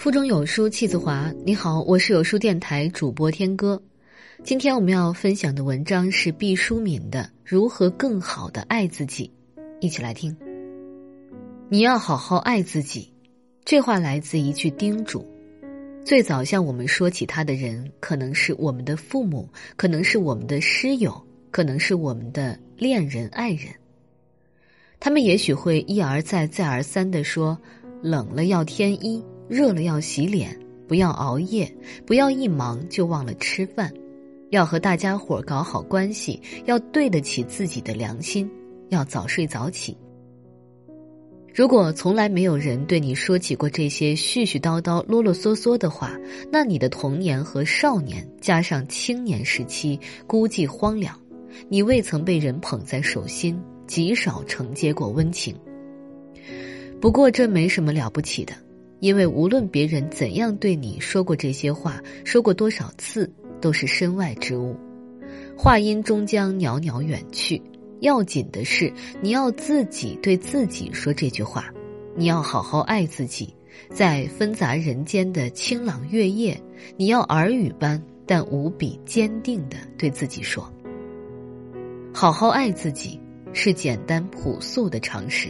腹中有书气自华。你好，我是有书电台主播天歌。今天我们要分享的文章是毕淑敏的《如何更好的爱自己》，一起来听。你要好好爱自己，这话来自一句叮嘱。最早向我们说起他的人，可能是我们的父母，可能是我们的师友，可能是我们的恋人、爱人。他们也许会一而再、再而三的说：冷了要添衣。热了要洗脸，不要熬夜，不要一忙就忘了吃饭，要和大家伙搞好关系，要对得起自己的良心，要早睡早起。如果从来没有人对你说起过这些絮絮叨叨、啰啰嗦嗦的话，那你的童年和少年加上青年时期孤寂荒凉，你未曾被人捧在手心，极少承接过温情。不过这没什么了不起的。因为无论别人怎样对你说过这些话，说过多少次，都是身外之物，话音终将袅袅远去。要紧的是，你要自己对自己说这句话，你要好好爱自己，在纷杂人间的清朗月夜，你要耳语般但无比坚定的对自己说：“好好爱自己，是简单朴素的常识。”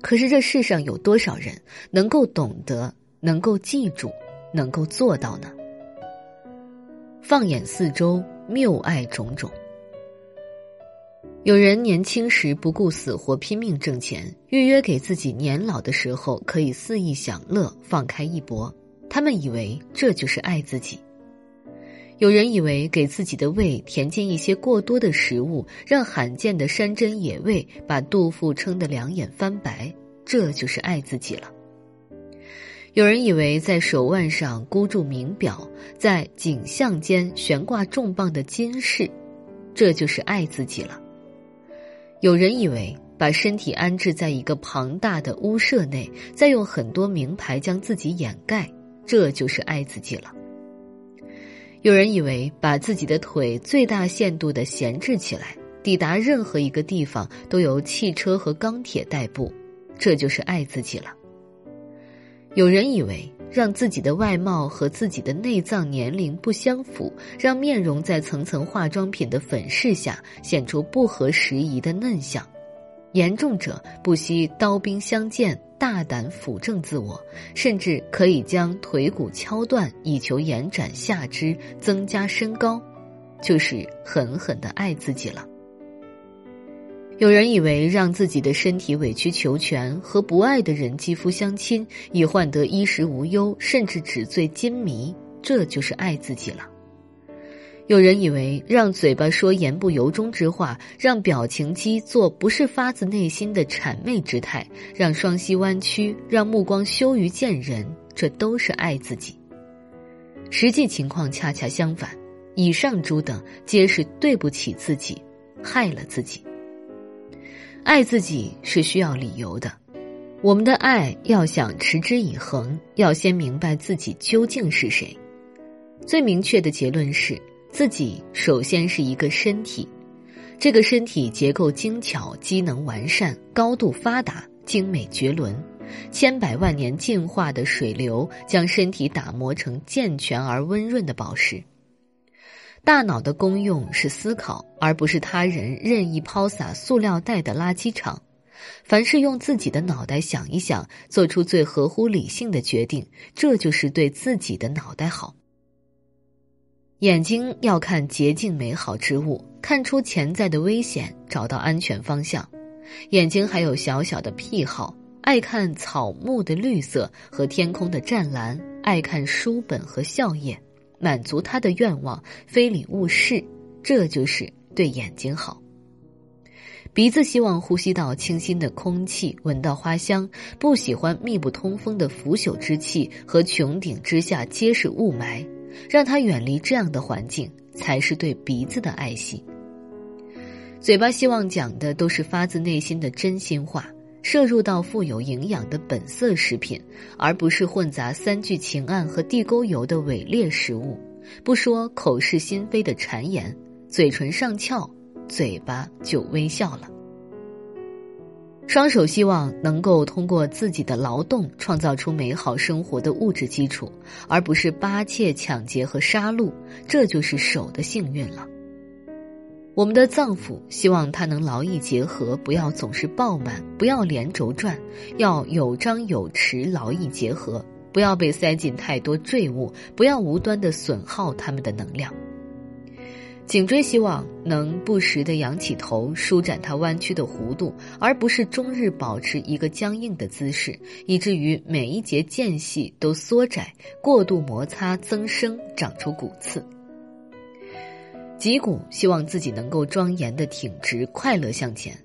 可是这世上有多少人能够懂得、能够记住、能够做到呢？放眼四周，谬爱种种。有人年轻时不顾死活拼命挣钱，预约给自己年老的时候可以肆意享乐、放开一搏。他们以为这就是爱自己。有人以为给自己的胃填进一些过多的食物，让罕见的山珍野味把肚腹撑得两眼翻白，这就是爱自己了。有人以为在手腕上箍住名表，在颈项间悬挂重磅的金饰，这就是爱自己了。有人以为把身体安置在一个庞大的屋舍内，再用很多名牌将自己掩盖，这就是爱自己了。有人以为把自己的腿最大限度的闲置起来，抵达任何一个地方都由汽车和钢铁代步，这就是爱自己了。有人以为让自己的外貌和自己的内脏年龄不相符，让面容在层层化妆品的粉饰下显出不合时宜的嫩相，严重者不惜刀兵相见。大胆辅正自我，甚至可以将腿骨敲断，以求延展下肢、增加身高，就是狠狠的爱自己了。有人以为让自己的身体委曲求全，和不爱的人肌肤相亲，以换得衣食无忧，甚至纸醉金迷，这就是爱自己了。有人以为让嘴巴说言不由衷之话，让表情肌做不是发自内心的谄媚之态，让双膝弯曲，让目光羞于见人，这都是爱自己。实际情况恰恰相反，以上诸等皆是对不起自己，害了自己。爱自己是需要理由的，我们的爱要想持之以恒，要先明白自己究竟是谁。最明确的结论是。自己首先是一个身体，这个身体结构精巧、机能完善、高度发达、精美绝伦，千百万年进化的水流将身体打磨成健全而温润的宝石。大脑的功用是思考，而不是他人任意抛洒塑料袋的垃圾场。凡是用自己的脑袋想一想，做出最合乎理性的决定，这就是对自己的脑袋好。眼睛要看洁净美好之物，看出潜在的危险，找到安全方向。眼睛还有小小的癖好，爱看草木的绿色和天空的湛蓝，爱看书本和笑靥，满足他的愿望，非礼勿视，这就是对眼睛好。鼻子希望呼吸到清新的空气，闻到花香，不喜欢密不通风的腐朽之气和穹顶之下皆是雾霾。让他远离这样的环境，才是对鼻子的爱惜。嘴巴希望讲的都是发自内心的真心话，摄入到富有营养的本色食品，而不是混杂三聚氰胺和地沟油的伪劣食物。不说口是心非的谗言，嘴唇上翘，嘴巴就微笑了。双手希望能够通过自己的劳动创造出美好生活的物质基础，而不是扒窃、抢劫和杀戮，这就是手的幸运了。我们的脏腑希望它能劳逸结合，不要总是爆满，不要连轴转，要有张有弛，劳逸结合，不要被塞进太多赘物，不要无端的损耗它们的能量。颈椎希望能不时地仰起头，舒展它弯曲的弧度，而不是终日保持一个僵硬的姿势，以至于每一节间隙都缩窄、过度摩擦增生，长出骨刺。脊骨希望自己能够庄严的挺直，快乐向前，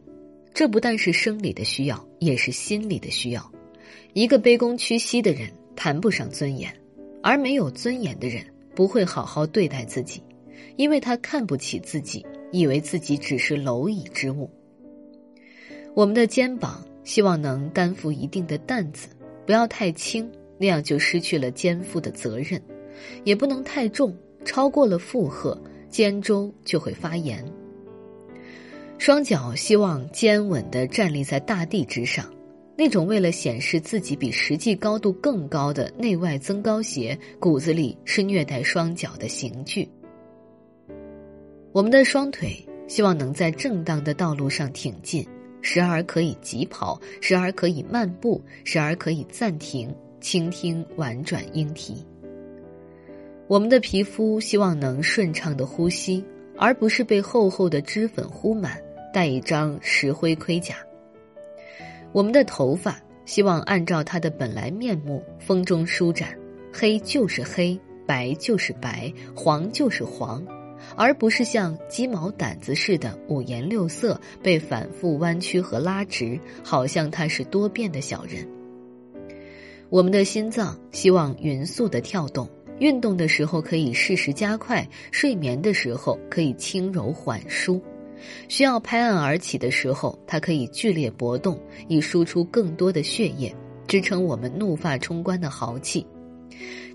这不但是生理的需要，也是心理的需要。一个卑躬屈膝的人谈不上尊严，而没有尊严的人不会好好对待自己。因为他看不起自己，以为自己只是蝼蚁之物。我们的肩膀希望能担负一定的担子，不要太轻，那样就失去了肩负的责任；也不能太重，超过了负荷，肩周就会发炎。双脚希望坚稳地站立在大地之上，那种为了显示自己比实际高度更高的内外增高鞋，骨子里是虐待双脚的刑具。我们的双腿希望能在正当的道路上挺进，时而可以疾跑，时而可以漫步，时而可以暂停，倾听婉转莺啼。我们的皮肤希望能顺畅的呼吸，而不是被厚厚的脂粉糊满，带一张石灰盔甲。我们的头发希望按照它的本来面目，风中舒展，黑就是黑，白就是白，黄就是黄。而不是像鸡毛掸子似的五颜六色被反复弯曲和拉直，好像它是多变的小人。我们的心脏希望匀速的跳动，运动的时候可以适时加快，睡眠的时候可以轻柔缓舒，需要拍案而起的时候，它可以剧烈搏动，以输出更多的血液，支撑我们怒发冲冠的豪气。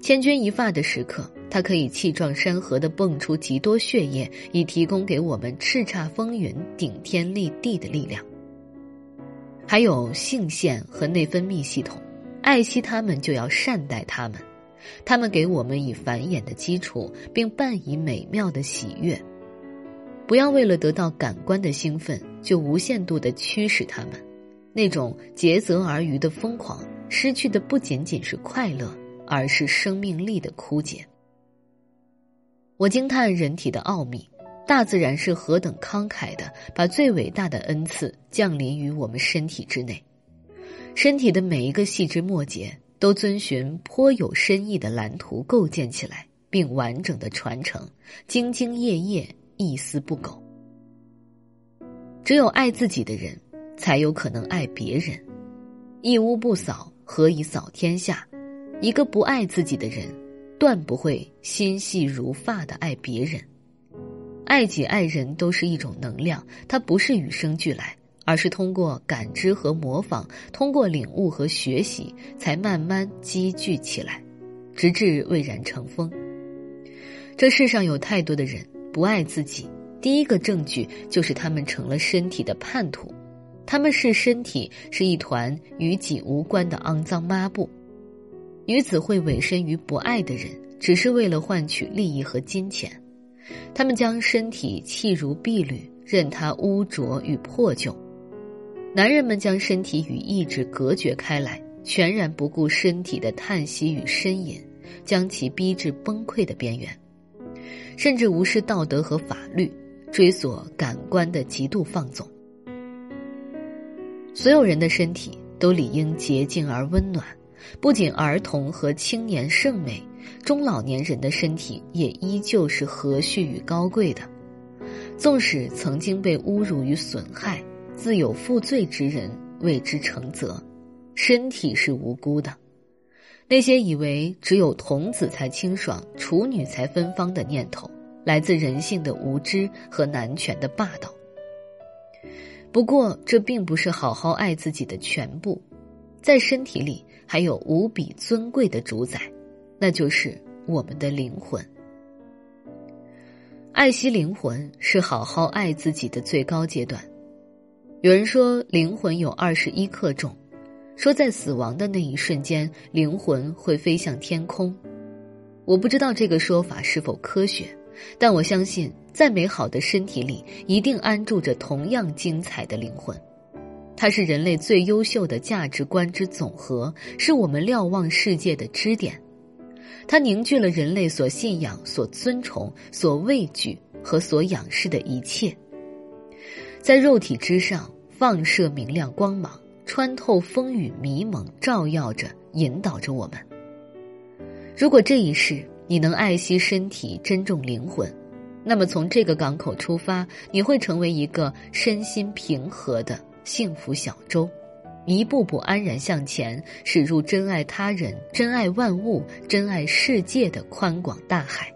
千钧一发的时刻。它可以气壮山河的蹦出极多血液，以提供给我们叱咤风云、顶天立地的力量。还有性腺和内分泌系统，爱惜它们就要善待它们，它们给我们以繁衍的基础，并伴以美妙的喜悦。不要为了得到感官的兴奋，就无限度的驱使它们，那种竭泽而渔的疯狂，失去的不仅仅是快乐，而是生命力的枯竭。我惊叹人体的奥秘，大自然是何等慷慨的，把最伟大的恩赐降临于我们身体之内。身体的每一个细枝末节都遵循颇有深意的蓝图构建起来，并完整的传承，兢兢业业，一丝不苟。只有爱自己的人，才有可能爱别人。一屋不扫，何以扫天下？一个不爱自己的人。断不会心细如发的爱别人，爱己爱人都是一种能量，它不是与生俱来，而是通过感知和模仿，通过领悟和学习，才慢慢积聚起来，直至蔚然成风。这世上有太多的人不爱自己，第一个证据就是他们成了身体的叛徒，他们视身体是一团与己无关的肮脏抹布。女子会委身于不爱的人，只是为了换取利益和金钱。他们将身体弃如敝履，任它污浊与破旧。男人们将身体与意志隔绝开来，全然不顾身体的叹息与呻吟，将其逼至崩溃的边缘，甚至无视道德和法律，追索感官的极度放纵。所有人的身体都理应洁净而温暖。不仅儿童和青年圣美，中老年人的身体也依旧是和煦与高贵的。纵使曾经被侮辱与损害，自有负罪之人为之承责。身体是无辜的。那些以为只有童子才清爽，处女才芬芳的念头，来自人性的无知和男权的霸道。不过，这并不是好好爱自己的全部，在身体里。还有无比尊贵的主宰，那就是我们的灵魂。爱惜灵魂是好好爱自己的最高阶段。有人说灵魂有二十一克重，说在死亡的那一瞬间，灵魂会飞向天空。我不知道这个说法是否科学，但我相信，再美好的身体里，一定安住着同样精彩的灵魂。它是人类最优秀的价值观之总和，是我们瞭望世界的支点。它凝聚了人类所信仰、所尊崇、所畏惧和所仰视的一切，在肉体之上放射明亮光芒，穿透风雨迷蒙，照耀着、引导着我们。如果这一世你能爱惜身体、珍重灵魂，那么从这个港口出发，你会成为一个身心平和的幸福小舟，一步步安然向前，驶入真爱他人、真爱万物、真爱世界的宽广大海。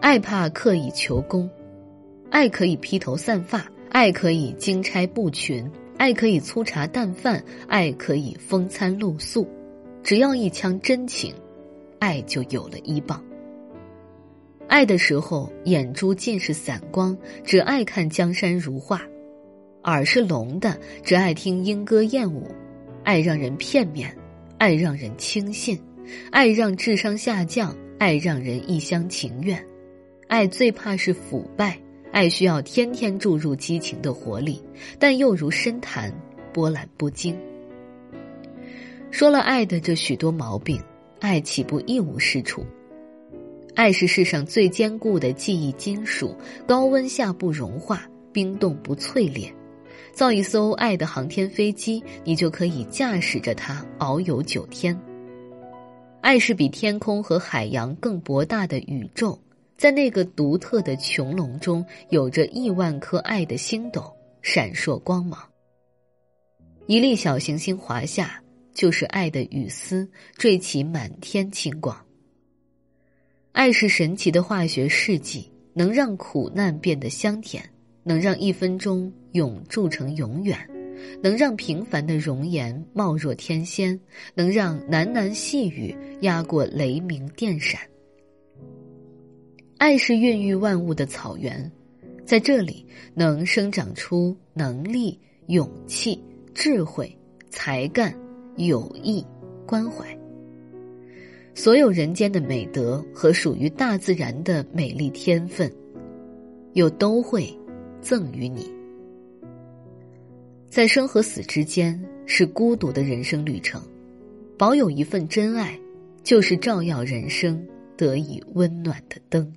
爱怕刻意求功，爱可以披头散发，爱可以金钗布裙，爱可以粗茶淡饭，爱可以风餐露宿。只要一腔真情，爱就有了依傍。爱的时候，眼珠尽是散光，只爱看江山如画；耳是聋的，只爱听莺歌燕舞。爱让人片面，爱让人轻信，爱让智商下降，爱让人一厢情愿。爱最怕是腐败，爱需要天天注入激情的活力，但又如深潭，波澜不惊。说了爱的这许多毛病，爱岂不一无是处？爱是世上最坚固的记忆金属，高温下不融化，冰冻不淬炼。造一艘爱的航天飞机，你就可以驾驶着它遨游九天。爱是比天空和海洋更博大的宇宙，在那个独特的穹隆中，有着亿万颗爱的星斗闪烁光芒。一粒小行星滑下。就是爱的雨丝缀起满天晴光。爱是神奇的化学试剂，能让苦难变得香甜，能让一分钟永铸成永远，能让平凡的容颜貌若天仙，能让喃喃细语压过雷鸣电闪。爱是孕育万物的草原，在这里能生长出能力、勇气、智慧、才干。友谊、关怀，所有人间的美德和属于大自然的美丽天分，又都会赠予你。在生和死之间，是孤独的人生旅程，保有一份真爱，就是照耀人生得以温暖的灯。